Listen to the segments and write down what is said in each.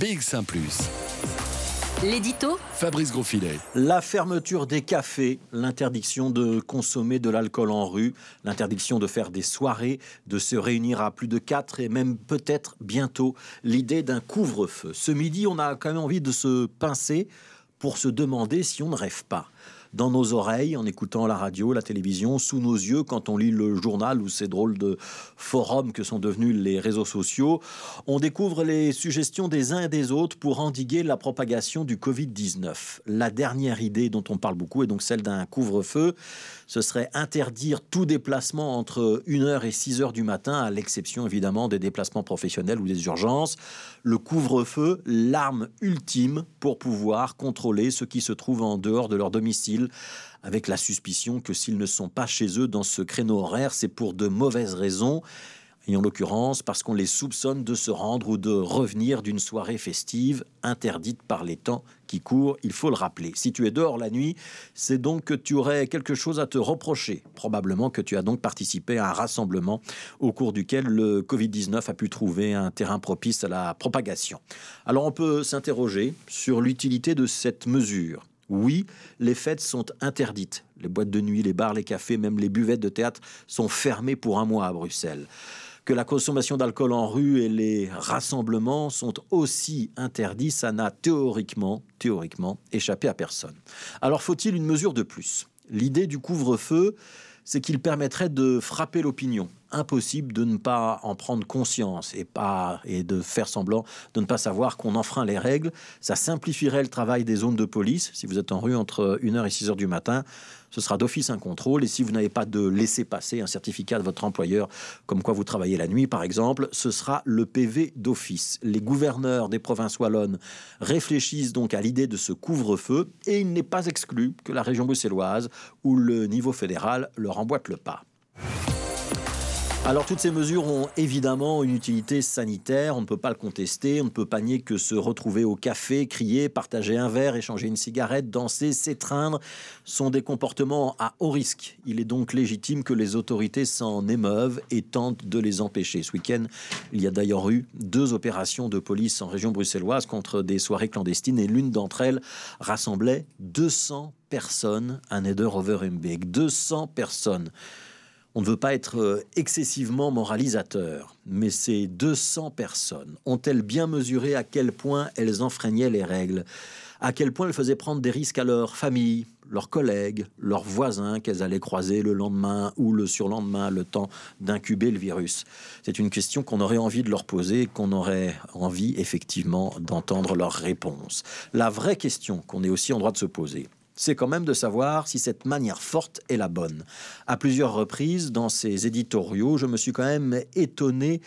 BX1 ⁇ L'édito Fabrice Grosfilet. La fermeture des cafés, l'interdiction de consommer de l'alcool en rue, l'interdiction de faire des soirées, de se réunir à plus de quatre et même peut-être bientôt l'idée d'un couvre-feu. Ce midi, on a quand même envie de se pincer pour se demander si on ne rêve pas dans nos oreilles en écoutant la radio, la télévision, sous nos yeux quand on lit le journal ou ces drôles de forums que sont devenus les réseaux sociaux. On découvre les suggestions des uns et des autres pour endiguer la propagation du Covid-19. La dernière idée dont on parle beaucoup est donc celle d'un couvre-feu. Ce serait interdire tout déplacement entre 1h et 6h du matin, à l'exception évidemment des déplacements professionnels ou des urgences. Le couvre-feu, l'arme ultime pour pouvoir contrôler ceux qui se trouvent en dehors de leur domicile avec la suspicion que s'ils ne sont pas chez eux dans ce créneau horaire, c'est pour de mauvaises raisons et en l'occurrence parce qu'on les soupçonne de se rendre ou de revenir d'une soirée festive interdite par les temps qui courent, il faut le rappeler. Si tu es dehors la nuit, c'est donc que tu aurais quelque chose à te reprocher. Probablement que tu as donc participé à un rassemblement au cours duquel le Covid-19 a pu trouver un terrain propice à la propagation. Alors on peut s'interroger sur l'utilité de cette mesure. Oui, les fêtes sont interdites. Les boîtes de nuit, les bars, les cafés, même les buvettes de théâtre sont fermées pour un mois à Bruxelles. Que la consommation d'alcool en rue et les rassemblements sont aussi interdits, ça n'a théoriquement, théoriquement échappé à personne. Alors faut-il une mesure de plus? L'idée du couvre-feu, c'est qu'il permettrait de frapper l'opinion. Impossible de ne pas en prendre conscience et, de faire semblant de ne pas savoir qu'on enfreint les règles. Ça simplifierait le travail des zones de police. Si vous êtes en rue entre 1h et 6h du matin, ce sera d'office un contrôle. Et si vous n'avez pas de laisser passer un certificat de votre employeur, comme quoi vous travaillez la nuit par exemple, ce sera le PV d'office. Les gouverneurs des provinces wallonnes réfléchissent donc à l'idée de ce couvre-feu et il n'est pas exclu que la région bruxelloise ou le niveau fédéral leur emboîte le pas. Alors toutes ces mesures ont évidemment une utilité sanitaire, on ne peut pas le contester, on ne peut pas nier que se retrouver au café, crier, partager un verre, échanger une cigarette, danser, s'étreindre sont des comportements à haut risque. Il est donc légitime que les autorités s'en émeuvent et tentent de les empêcher. Ce week-end, il y a d'ailleurs eu deux opérations de police en région bruxelloise contre des soirées clandestines et l'une d'entre elles rassemblait 200 personnes à Neder-Overembeek. 200 personnes. On ne veut pas être euh, excessivement moralisateur, mais ces 200 personnes ont-elles bien mesuré à quel point elles enfreignaient les règles? À quel point elles faisaient prendre des risques à leur famille, leurs collègues, leurs voisins qu'elles allaient croiser le lendemain ou le surlendemain, le temps d'incuber le virus? C'est une question qu'on aurait envie de leur poser, qu'on aurait envie effectivement d'entendre leur réponse. La vraie question qu'on est aussi en droit de se poser, c'est quand même de savoir si cette manière forte est la bonne. À plusieurs reprises, dans ces éditoriaux, je me suis quand même étonné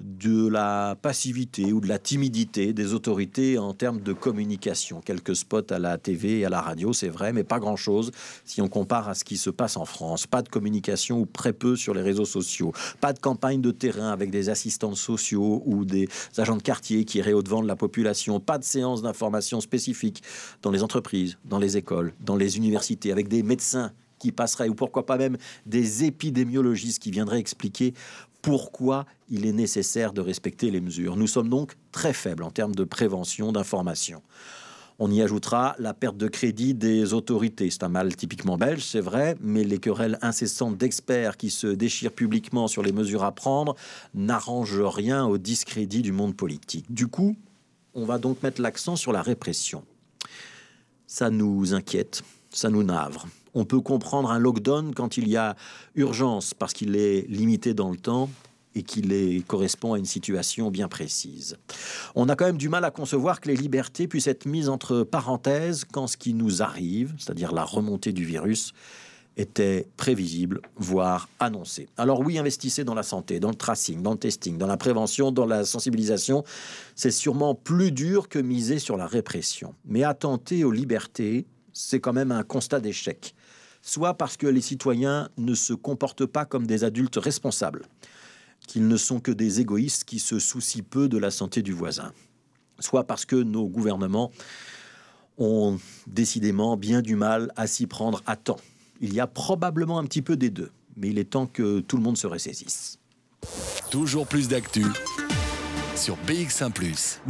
de la passivité ou de la timidité des autorités en termes de communication. Quelques spots à la TV et à la radio, c'est vrai, mais pas grand-chose si on compare à ce qui se passe en France. Pas de communication ou très peu sur les réseaux sociaux. Pas de campagne de terrain avec des assistants sociaux ou des agents de quartier qui iraient au-devant de la population. Pas de séances d'information spécifiques dans les entreprises, dans les écoles, dans les universités, avec des médecins qui passeraient, ou pourquoi pas même des épidémiologistes qui viendraient expliquer pourquoi il est nécessaire de respecter les mesures. Nous sommes donc très faibles en termes de prévention, d'information. On y ajoutera la perte de crédit des autorités. C'est un mal typiquement belge, c'est vrai, mais les querelles incessantes d'experts qui se déchirent publiquement sur les mesures à prendre n'arrangent rien au discrédit du monde politique. Du coup, on va donc mettre l'accent sur la répression. Ça nous inquiète, ça nous navre on peut comprendre un lockdown quand il y a urgence, parce qu'il est limité dans le temps et qu'il correspond à une situation bien précise. On a quand même du mal à concevoir que les libertés puissent être mises entre parenthèses quand ce qui nous arrive, c'est-à-dire la remontée du virus, était prévisible, voire annoncé. Alors oui, investissez dans la santé, dans le tracing, dans le testing, dans la prévention, dans la sensibilisation. C'est sûrement plus dur que miser sur la répression. Mais attenter aux libertés, c'est quand même un constat d'échec soit parce que les citoyens ne se comportent pas comme des adultes responsables, qu'ils ne sont que des égoïstes qui se soucient peu de la santé du voisin, soit parce que nos gouvernements ont décidément bien du mal à s'y prendre à temps. Il y a probablement un petit peu des deux, mais il est temps que tout le monde se ressaisisse. Toujours plus d'actu sur BX1 ⁇